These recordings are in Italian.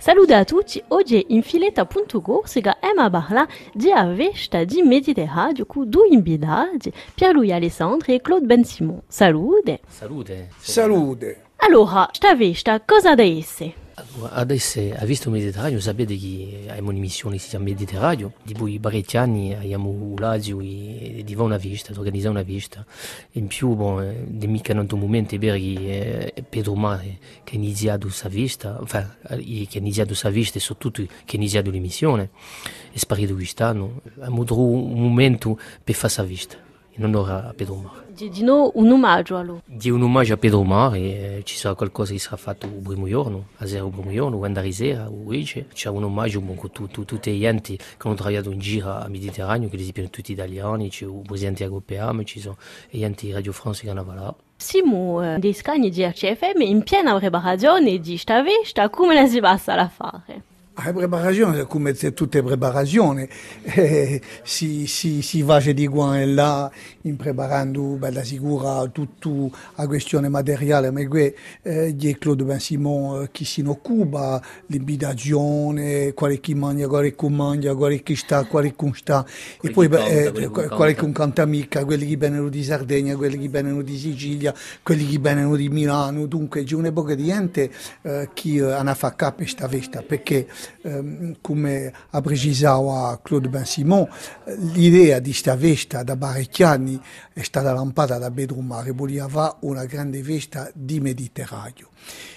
Salute a tutti, oggi in filetta.go si Emma Barla di Avesta di Mediterraneo con due invitati, Pierluigi Alessandri e Claude Ben Simon. Salute. Salute. Salute. Allora, sta Vesta, cosa da esse? Adesso ha visto Mediterraneo, sapete che abbiamo un'emissione che si chiama Mediterraneo, di cui parecchi anni abbiamo l'Azio e di una vista, di organizzare una vista. In più, bon, di mica un momento vero che eh, Pedro Mare che ha iniziato questa vista, enfin, che ha iniziato questa vista e soprattutto che ha iniziato l'emissione, è sparito quest'anno. Abbiamo trovato un momento per fare questa vista, in onore a Pedro di no un omaggio allora. Di un omaggio a Pedro Mare, eh, ci sarà qualcosa che sarà fatto il primo giorno, a zero il primo giorno, quando risera, oggi. C'è un omaggio con tu, tu, tutti gli enti che hanno lavorato in giro a Mediterraneo, che esistono tutti italiani, c'è il presidente ci sono gli enti di Radio France che hanno lavorato. Siamo eh, dei scagni di RCFM in piena preparazione di sta come la si passa a fare? La preparazione, come tutte le preparazioni, eh, si, si, si va di qua e là in preparando bella sicura tutta la questione materiale, ma qui eh, è Claude Ben Simon eh, che si occupa, l'invitazione, quale chi mangia, quale chi mangia, quale chi sta, quale chi sta, e poi eh, quale chi canta mica, quelli che vengono di Sardegna, quelli che vengono di Sicilia, quelli che vengono di Milano, dunque c'è un'epoca di gente eh, che hanno fatto capo questa festa, perché Um, come ha precisato Claude Ben Simon, l'idea di questa festa da parecchi anni è stata lampata da Pedro Mare, voleva una grande festa di Mediterraneo.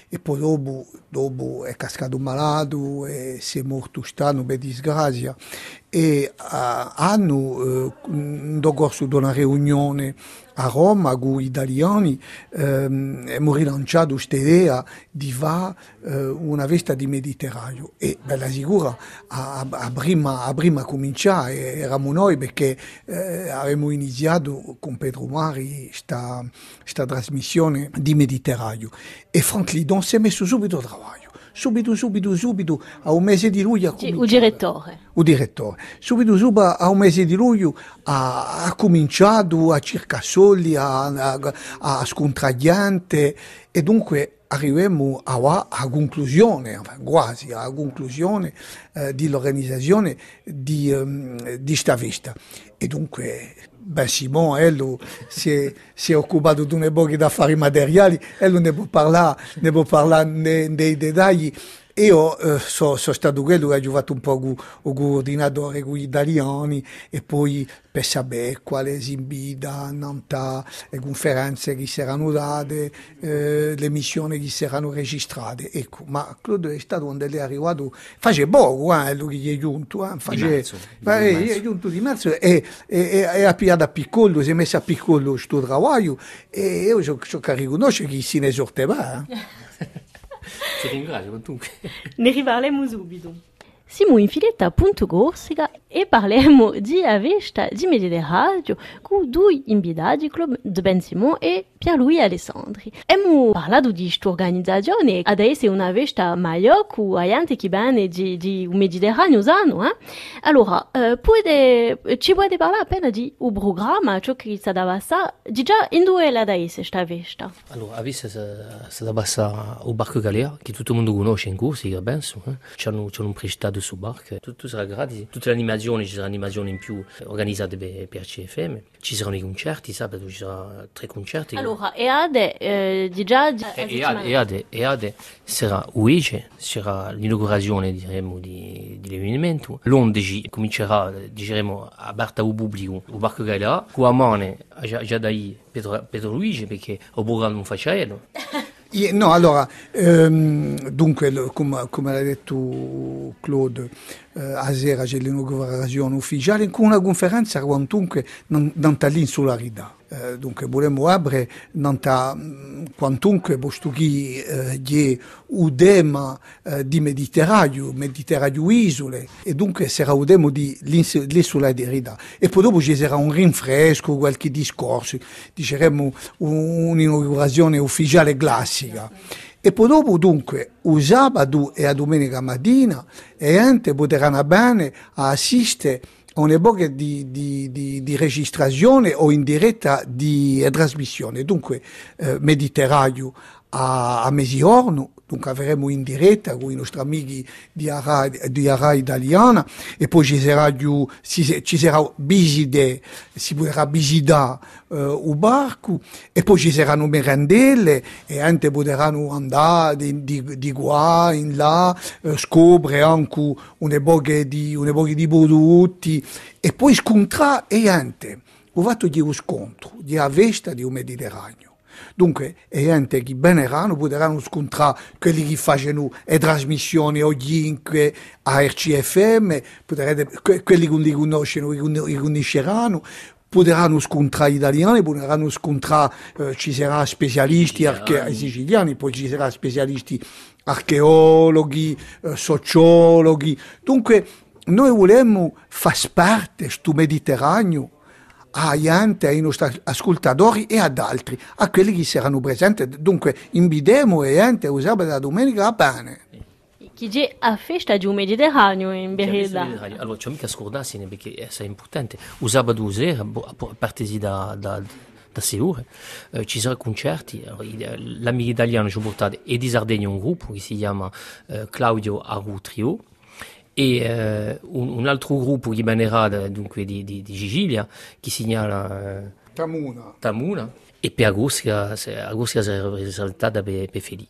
E poi dopo, dopo è cascato malato e si è morto quest'anno per disgrazia e uh, hanno corso di una riunione a Roma con gli italiani um, abbiamo rilanciato questa idea di fare uh, una festa di Mediterraneo. E bella sicura a, a, prima, a prima cominciare eravamo noi perché eh, avevamo iniziato con Pedro Mari questa trasmissione di Mediterraneo. E Frank Lidon si è messo subito a lavoro subito, subito, subito, a un mese di luglio. Ha il direttore. Il direttore. Subito, subito, a un mese di luglio ha, ha cominciato a cercare soldi, a, a, a scontragliante e dunque arriviamo a, conclusione, quasi a conclusione eh, dell'organizzazione di, um, di sta festa. E dunque Ben Simon, elle, si è, si è occupato di un'epoca di affari materiali, elle ne può parlare, ne può parlare dei dettagli. Io eh, sono so stato quello che ha fatto un po' il coordinatore con gli italiani e poi per sapere quale esibita, Nanta, le conferenze che si erano date, eh, le missioni che si erano registrate. Ecco, ma Claude è stato quando è arrivato, faceva poco, eh, lui che è giunto, eh, faceva, è giunto di mezzo e, e, e, e ha pigliato a piccolo, si è messo a piccolo questo lavoro e io ho che riconoscere che si ne sorteva. Eh. Ti ringrazio. Ne riparleremo subito. Siamo in filetta.gorsica e parliamo di Avesta di Mediterraneo con due invitati, Claude Ben Simon e Pierluigi Alessandri. Abbiamo parlato di questa organizzazione, adesso è una festa maggiore con gente che viene di, di Mediterraneo sano. Eh? Allora, eh, puede, ci puoi parlare appena di un programma, ciò che sta da passare, di già in due la da questa festa? Allora, adesso sta da passare il barco Galea, che tutto il mondo conosce in corso, penso. Eh? Ci hanno, ci hanno prestato su barca, tutto sarà gratis. Tutte le animazioni, ci saranno animazioni in più organizzate per, per CFM. Ci saranno i concerti, sabato ci saranno tre concerti. Allora, EADE, eh, di già... EADE, EADE sarà UECE, sarà l'inaugurazione diremo, di, dell'evento. L'11 comincerà, diremo, a Barta pubblico, il Barco con a mano già, già da Pedro, Pedro Luigi, perché il programma non faceva. No, allora, ehm, dunque, come, come l'ha detto Claude, eh, a sera c'è l'inaugurazione ufficiale, con una conferenza quantunque non, non l'insularità. Eh, dunque, vorremmo aprire nanta, quantunque, posto che eh, un tema eh, di Mediterraneo, Mediterraneo isole, e dunque sarà un tema di l'insularità. E poi dopo ci sarà un rinfresco, qualche discorso, diceremo un'inaugurazione ufficiale classica. E poi dopo dunque, il sabato e la domenica mattina, e gente potranno bene assistere un'epoca di, di, di, di, registrazione o in diretta di trasmissione. Dunque, eh, Mediterraneo a, a Mesiorno, dunque avremo in diretta con i nostri amici di Ara, di Ara Italiana e poi ci sarà, giù, ci, sarà visite, si potrà visitare uh, il barco e poi ci saranno merendelle e anche potranno andare di, di, di qua in là, uh, scoprire anche una poche di, una poche di prodotti e poi scontrare e anche ho fatto di un scontro di avesta di un Mediterraneo Dunque, è gente che beneranno potranno scontrare quelli che fanno le trasmissioni ovunque a RCFM, quelli che li conoscono, li conosceranno, potranno scontrare gli italiani, potranno scontrare, eh, ci saranno specialisti arche- siciliani, poi ci saranno specialisti archeologhi, eh, sociologhi. Dunque, noi vogliamo far parte di questo Mediterraneo a Iante, ai nostri ascoltatori e ad altri, a quelli che saranno presenti. Dunque, invitiamo Iante a usare la domenica a pane. Chi c'è a festa di un Mediterraneo in verità? Allora, c'è mica scordarsi perché è importante. Usava due sera, a parte da, da, da Seul, eh, ci saranno concerti. L'amico italiano ci ha portato e di Sardegna un gruppo che si chiama eh, Claudio Aru Trio e eh, un, un, altro gruppo che banerà dunque di, di, di Gigilia che segnala eh, Tamuna. Tamuna e per agosto sarà rappresentata per, per Feli.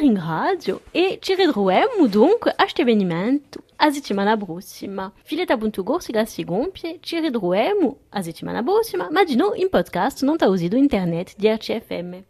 Ringrazio e ci ritroviamo dunque a questo avvenimento a settimana prossima. Fileta.gorsiga si compie, ci ritroviamo a settimana prossima, ma di no in podcast non internet di RCFM.